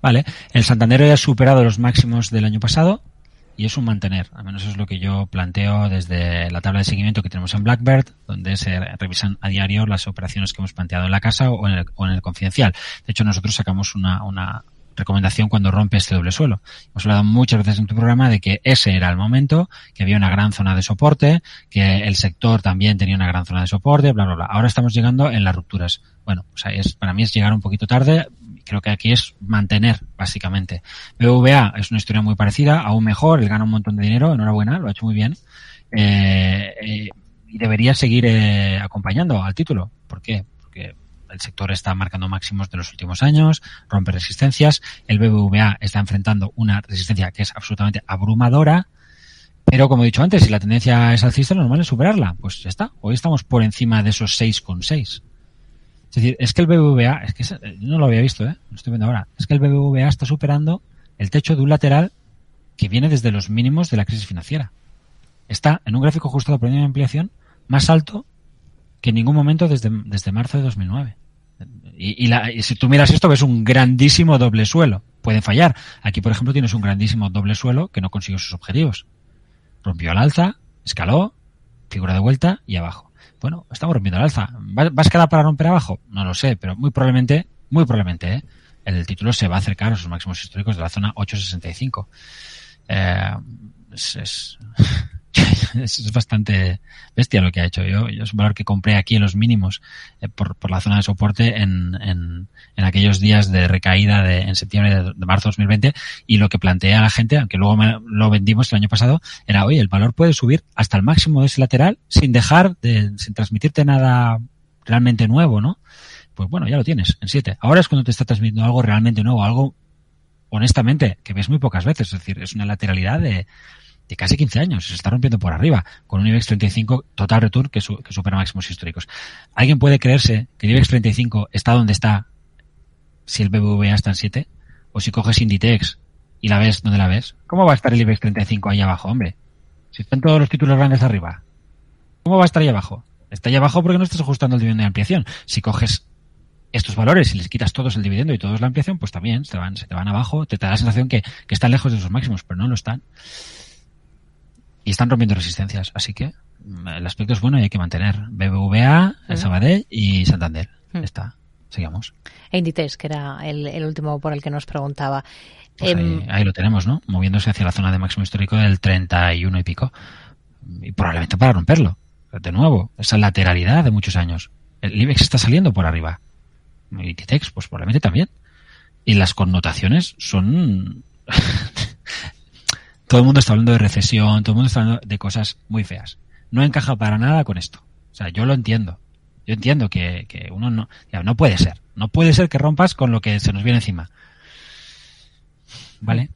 Vale, el Santander ya ha superado los máximos del año pasado, y es un mantener. Al menos es lo que yo planteo desde la tabla de seguimiento que tenemos en Blackbird, donde se revisan a diario las operaciones que hemos planteado en la casa o en el, o en el confidencial. De hecho, nosotros sacamos una, una recomendación cuando rompe este doble suelo. Hemos hablado muchas veces en tu programa de que ese era el momento, que había una gran zona de soporte, que el sector también tenía una gran zona de soporte, bla, bla, bla. Ahora estamos llegando en las rupturas. Bueno, pues es, para mí es llegar un poquito tarde, creo que aquí es mantener, básicamente. BVA es una historia muy parecida, aún mejor, él gana un montón de dinero, enhorabuena, lo ha hecho muy bien. Eh, eh, y debería seguir eh, acompañando al título. ¿Por qué? Porque el sector está marcando máximos de los últimos años, rompe resistencias, el BBVA está enfrentando una resistencia que es absolutamente abrumadora, pero como he dicho antes, si la tendencia es alcista, lo normal es superarla. Pues ya está, hoy estamos por encima de esos 6,6. Es decir, es que el BBVA, es que yo no lo había visto, ¿eh? estoy viendo ahora, es que el BBVA está superando el techo de un lateral que viene desde los mínimos de la crisis financiera. Está en un gráfico ajustado por de ampliación más alto que en ningún momento desde, desde marzo de 2009. Y, y, la, y si tú miras esto ves un grandísimo doble suelo. Puede fallar. Aquí, por ejemplo, tienes un grandísimo doble suelo que no consiguió sus objetivos. Rompió al alza, escaló, figura de vuelta y abajo bueno, estamos rompiendo el alza. ¿Va, ¿Va a escalar para romper abajo? No lo sé, pero muy probablemente, muy probablemente, ¿eh? el título se va a acercar a sus máximos históricos de la zona 865. Eh, es, es es, bastante bestia lo que ha hecho. Yo, yo es un valor que compré aquí en los mínimos eh, por, por, la zona de soporte en, en, en, aquellos días de recaída de, en septiembre de, de marzo 2020 y lo que planteé a la gente, aunque luego me, lo vendimos el año pasado, era, oye, el valor puede subir hasta el máximo de ese lateral sin dejar de, sin transmitirte nada realmente nuevo, ¿no? Pues bueno, ya lo tienes en 7. Ahora es cuando te está transmitiendo algo realmente nuevo, algo honestamente, que ves muy pocas veces. Es decir, es una lateralidad de, de casi 15 años. Se está rompiendo por arriba, con un IBEX 35 total return que, su, que supera máximos históricos. ¿Alguien puede creerse que el IBEX 35 está donde está si el BBVA está en 7? O si coges Inditex y la ves donde la ves. ¿Cómo va a estar el IBEX 35 ahí abajo, hombre? Si están todos los títulos grandes arriba. ¿Cómo va a estar ahí abajo? Está ahí abajo porque no estás ajustando el dividendo de ampliación. Si coges estos valores y les quitas todos el dividendo y todos la ampliación, pues también se van, se te van abajo, te, te da la sensación que, que están lejos de sus máximos, pero no lo están. Y están rompiendo resistencias, así que mm, el aspecto es bueno y hay que mantener BBVA, el Sabadell y Santander. Está. Sigamos. E Inditex, que era el, el, último por el que nos preguntaba. Pues ahí, eh, ahí, lo tenemos, ¿no? Moviéndose hacia la zona de máximo histórico del 31 y pico. Y probablemente para romperlo. De nuevo, esa lateralidad de muchos años. El IBEX está saliendo por arriba y Titex, pues probablemente también. Y las connotaciones son... todo el mundo está hablando de recesión, todo el mundo está hablando de cosas muy feas. No encaja para nada con esto. O sea, yo lo entiendo. Yo entiendo que, que uno no... Ya, no puede ser. No puede ser que rompas con lo que se nos viene encima. ¿Vale?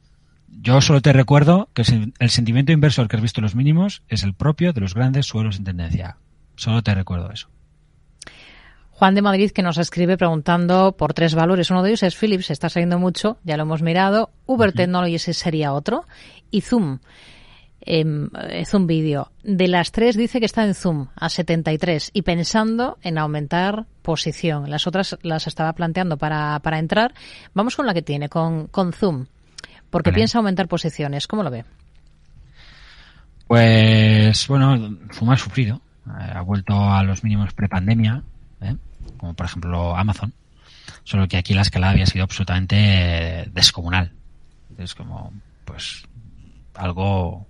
Yo solo te recuerdo que el sentimiento inversor que has visto en los mínimos es el propio de los grandes suelos en tendencia. Solo te recuerdo eso. Juan de Madrid que nos escribe preguntando por tres valores. Uno de ellos es Philips, está saliendo mucho, ya lo hemos mirado. Uber uh -huh. Technologies sería otro. Y Zoom, eh, Zoom Video. De las tres dice que está en Zoom a 73 y pensando en aumentar posición. Las otras las estaba planteando para, para entrar. Vamos con la que tiene, con, con Zoom, porque vale. piensa aumentar posiciones. ¿Cómo lo ve? Pues bueno, Zoom ha sufrido. Ha vuelto a los mínimos prepandemia ¿eh? como por ejemplo Amazon, solo que aquí la escalada había sido absolutamente descomunal. Es como, pues, algo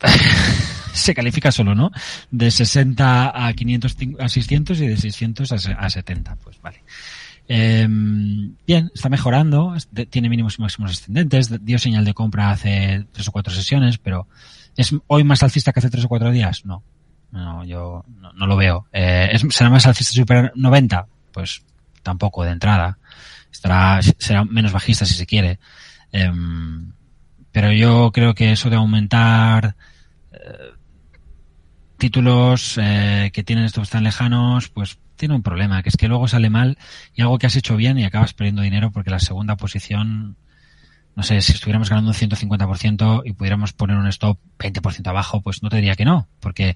se califica solo, ¿no? De 60 a 500 a 600 y de 600 a 70, pues vale. Eh, bien, está mejorando, tiene mínimos y máximos ascendentes, dio señal de compra hace tres o cuatro sesiones, pero ¿es hoy más alcista que hace tres o cuatro días? No, no, yo no, no lo veo. Eh, ¿es, ¿Será más alcista super 90? Pues tampoco de entrada. Estará, será menos bajista si se quiere. Eh, pero yo creo que eso de aumentar eh, títulos eh, que tienen estos tan lejanos, pues tiene un problema, que es que luego sale mal y algo que has hecho bien y acabas perdiendo dinero porque la segunda posición, no sé, si estuviéramos ganando un 150% y pudiéramos poner un stop 20% abajo, pues no te diría que no, porque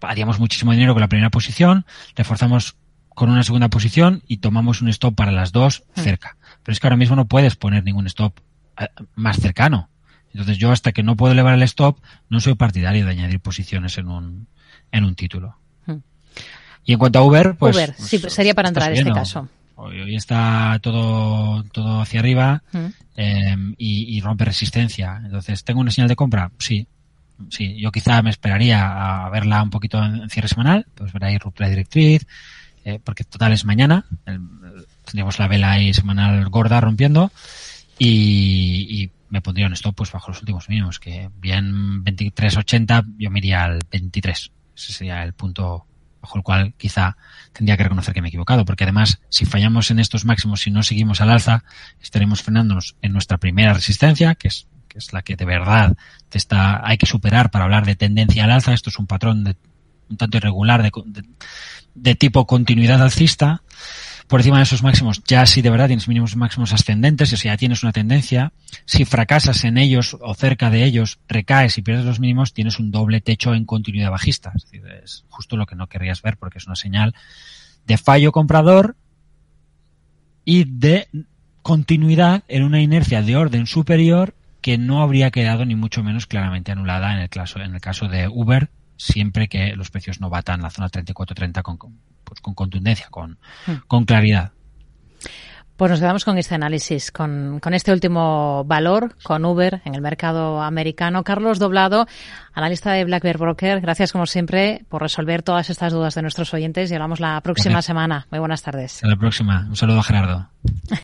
haríamos muchísimo dinero con la primera posición, reforzamos con una segunda posición y tomamos un stop para las dos cerca. Pero es que ahora mismo no puedes poner ningún stop más cercano. Entonces yo hasta que no puedo elevar el stop no soy partidario de añadir posiciones en un, en un título. Y en cuanto a Uber, pues... Uber, sí, pues, sería para entrar en este caso. Hoy, hoy, está todo, todo hacia arriba eh, y, y rompe resistencia. Entonces, ¿tengo una señal de compra? Sí, sí, yo quizá me esperaría a verla un poquito en cierre semanal, pues ver ahí ruptura directriz, eh, porque total es mañana, el, tendríamos la vela ahí semanal gorda rompiendo y, y me pondría un stop pues bajo los últimos mínimos, que bien 23.80 yo me iría al 23, ese sería el punto bajo el cual quizá tendría que reconocer que me he equivocado, porque además si fallamos en estos máximos, si no seguimos al alza, estaremos frenándonos en nuestra primera resistencia, que es es la que de verdad te está, hay que superar para hablar de tendencia al alza. Esto es un patrón de, un tanto irregular de, de, tipo continuidad alcista. Por encima de esos máximos, ya si de verdad tienes mínimos máximos ascendentes, o sea, ya tienes una tendencia, si fracasas en ellos o cerca de ellos, recaes y pierdes los mínimos, tienes un doble techo en continuidad bajista. Es decir, es justo lo que no querrías ver porque es una señal de fallo comprador y de continuidad en una inercia de orden superior que no habría quedado ni mucho menos claramente anulada en el caso, en el caso de Uber, siempre que los precios no batan la zona 34-30 con, pues, con contundencia, con, hmm. con claridad. Pues nos quedamos con este análisis, con, con, este último valor, con Uber en el mercado americano. Carlos Doblado, analista de Black Bear Broker, gracias como siempre por resolver todas estas dudas de nuestros oyentes y hablamos la próxima semana. Muy buenas tardes. Hasta la próxima. Un saludo a Gerardo.